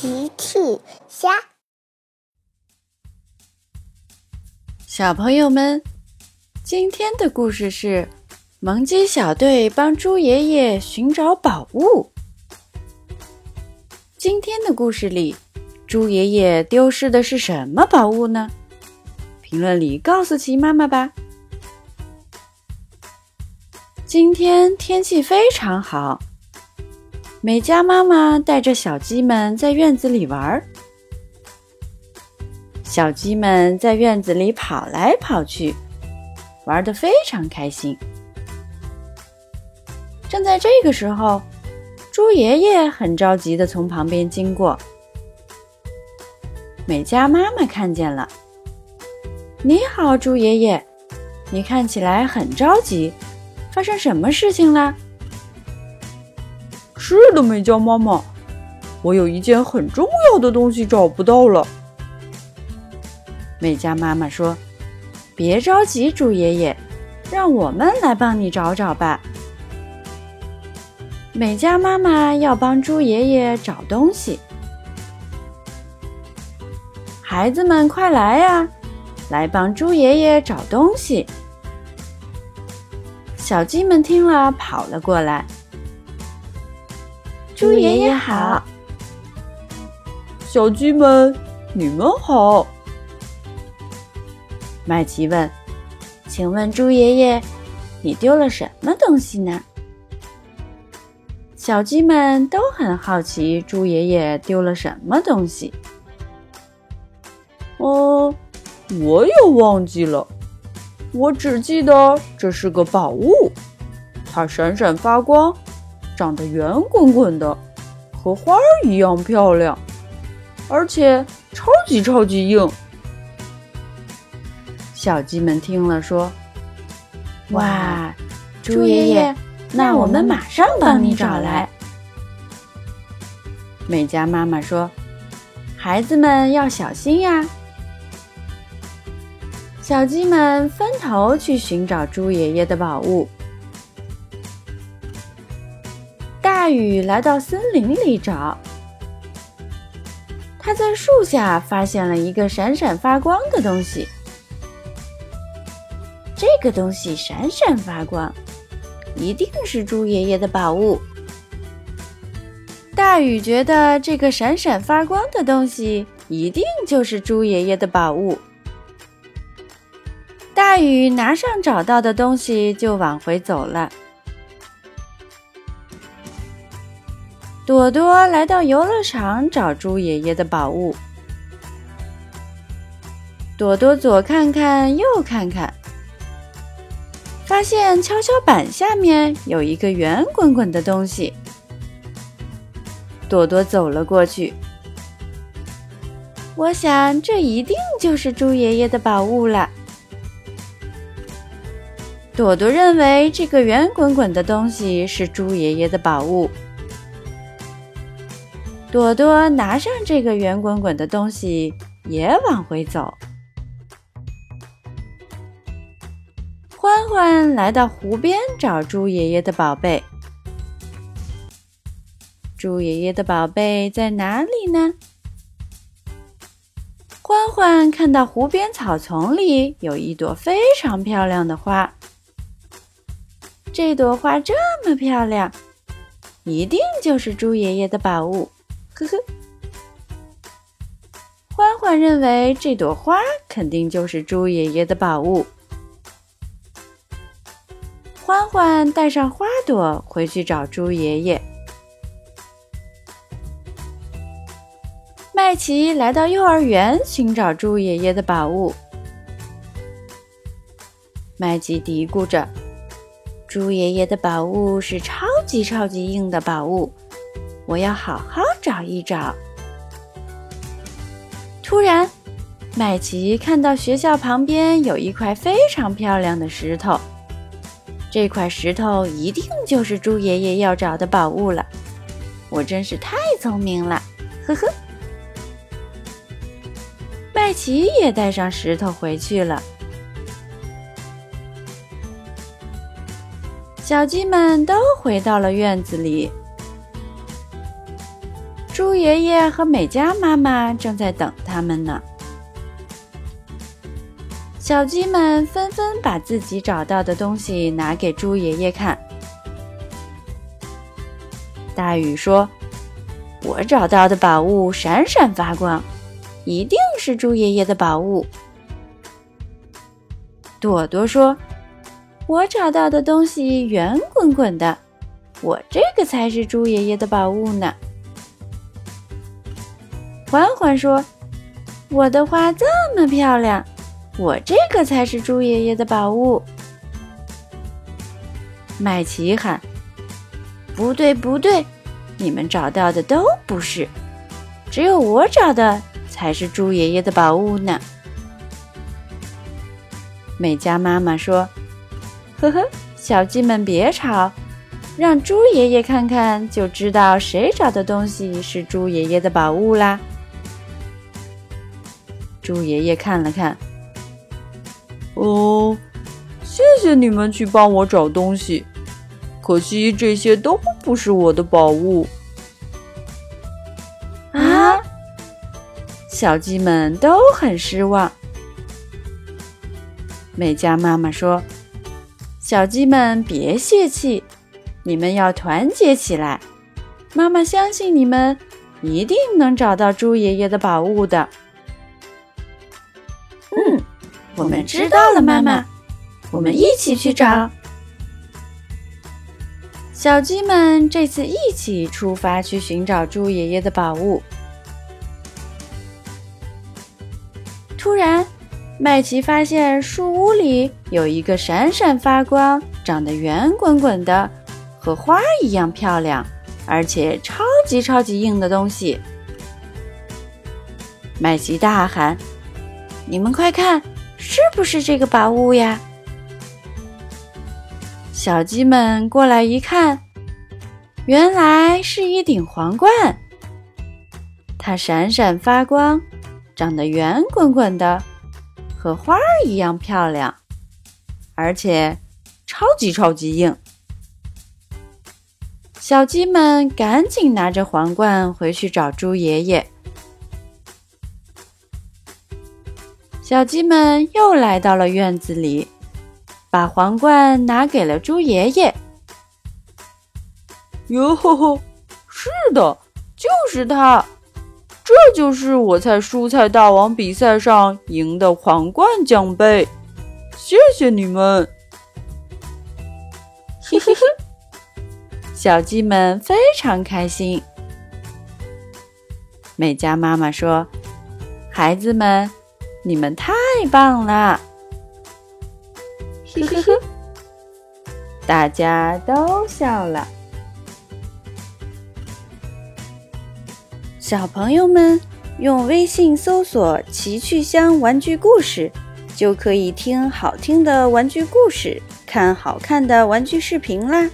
奇趣虾，小朋友们，今天的故事是萌鸡小队帮猪爷爷寻找宝物。今天的故事里，猪爷爷丢失的是什么宝物呢？评论里告诉奇妈妈吧。今天天气非常好。美嘉妈妈带着小鸡们在院子里玩儿，小鸡们在院子里跑来跑去，玩得非常开心。正在这个时候，猪爷爷很着急地从旁边经过。美嘉妈妈看见了，你好，猪爷爷，你看起来很着急，发生什么事情了？是的，美嘉妈妈，我有一件很重要的东西找不到了。美嘉妈妈说：“别着急，猪爷爷，让我们来帮你找找吧。”美嘉妈妈要帮猪爷爷找东西，孩子们快来呀，来帮猪爷爷找东西。小鸡们听了，跑了过来。猪爷爷好，小鸡们，你们好。麦琪问：“请问猪爷爷，你丢了什么东西呢？”小鸡们都很好奇，猪爷爷丢了什么东西。哦，我也忘记了，我只记得这是个宝物，它闪闪发光。长得圆滚滚的，和花儿一样漂亮，而且超级超级硬。小鸡们听了说：“哇，猪爷爷，那我们马上帮你找来。”美嘉妈妈说：“孩子们要小心呀！”小鸡们分头去寻找猪爷爷的宝物。大雨来到森林里找，他在树下发现了一个闪闪发光的东西。这个东西闪闪发光，一定是猪爷爷的宝物。大雨觉得这个闪闪发光的东西一定就是猪爷爷的宝物。大雨拿上找到的东西就往回走了。朵朵来到游乐场找猪爷爷的宝物。朵朵左看看右看看，发现跷跷板下面有一个圆滚滚的东西。朵朵走了过去，我想这一定就是猪爷爷的宝物了。朵朵认为这个圆滚滚的东西是猪爷爷的宝物。朵朵拿上这个圆滚滚的东西，也往回走。欢欢来到湖边找猪爷爷的宝贝。猪爷爷的宝贝在哪里呢？欢欢看到湖边草丛里有一朵非常漂亮的花。这朵花这么漂亮，一定就是猪爷爷的宝物。呵呵，欢欢认为这朵花肯定就是猪爷爷的宝物。欢欢带上花朵回去找猪爷爷。麦琪来到幼儿园寻找猪爷爷的宝物。麦琪嘀咕着：“猪爷爷的宝物是超级超级硬的宝物。”我要好好找一找。突然，麦琪看到学校旁边有一块非常漂亮的石头，这块石头一定就是猪爷爷要找的宝物了。我真是太聪明了，呵呵。麦琪也带上石头回去了。小鸡们都回到了院子里。猪爷爷和美嘉妈妈正在等他们呢。小鸡们纷纷把自己找到的东西拿给猪爷爷看。大雨说：“我找到的宝物闪闪发光，一定是猪爷爷的宝物。”朵朵说：“我找到的东西圆滚滚的，我这个才是猪爷爷的宝物呢。”欢欢说：“我的花这么漂亮，我这个才是猪爷爷的宝物。”麦琪喊：“不对，不对，你们找到的都不是，只有我找的才是猪爷爷的宝物呢。”美嘉妈妈说：“呵呵，小鸡们别吵，让猪爷爷看看，就知道谁找的东西是猪爷爷的宝物啦。”猪爷爷看了看，哦，谢谢你们去帮我找东西，可惜这些都不是我的宝物。啊！小鸡们都很失望。美嘉妈妈说：“小鸡们别泄气，你们要团结起来。妈妈相信你们一定能找到猪爷爷的宝物的。”我们知道了，妈妈。我们一起去找。小鸡们这次一起出发去寻找猪爷爷的宝物。突然。麦琪发现树屋里有一个闪闪发光、长得圆滚滚的，和花一样漂亮，而且超级超级硬的东西。麦琪大喊：“你们快看，是不是这个宝物呀？”小鸡们过来一看，原来是一顶皇冠，它闪闪发光，长得圆滚滚的。和花儿一样漂亮，而且超级超级硬。小鸡们赶紧拿着皇冠回去找猪爷爷。小鸡们又来到了院子里，把皇冠拿给了猪爷爷。哟吼吼，是的，就是它。这就是我在蔬菜大王比赛上赢的皇冠奖杯，谢谢你们！嘿嘿嘿，小鸡们非常开心。美嘉妈妈说：“孩子们，你们太棒了！”嘿嘿嘿，大家都笑了。小朋友们，用微信搜索“奇趣箱玩具故事”，就可以听好听的玩具故事，看好看的玩具视频啦。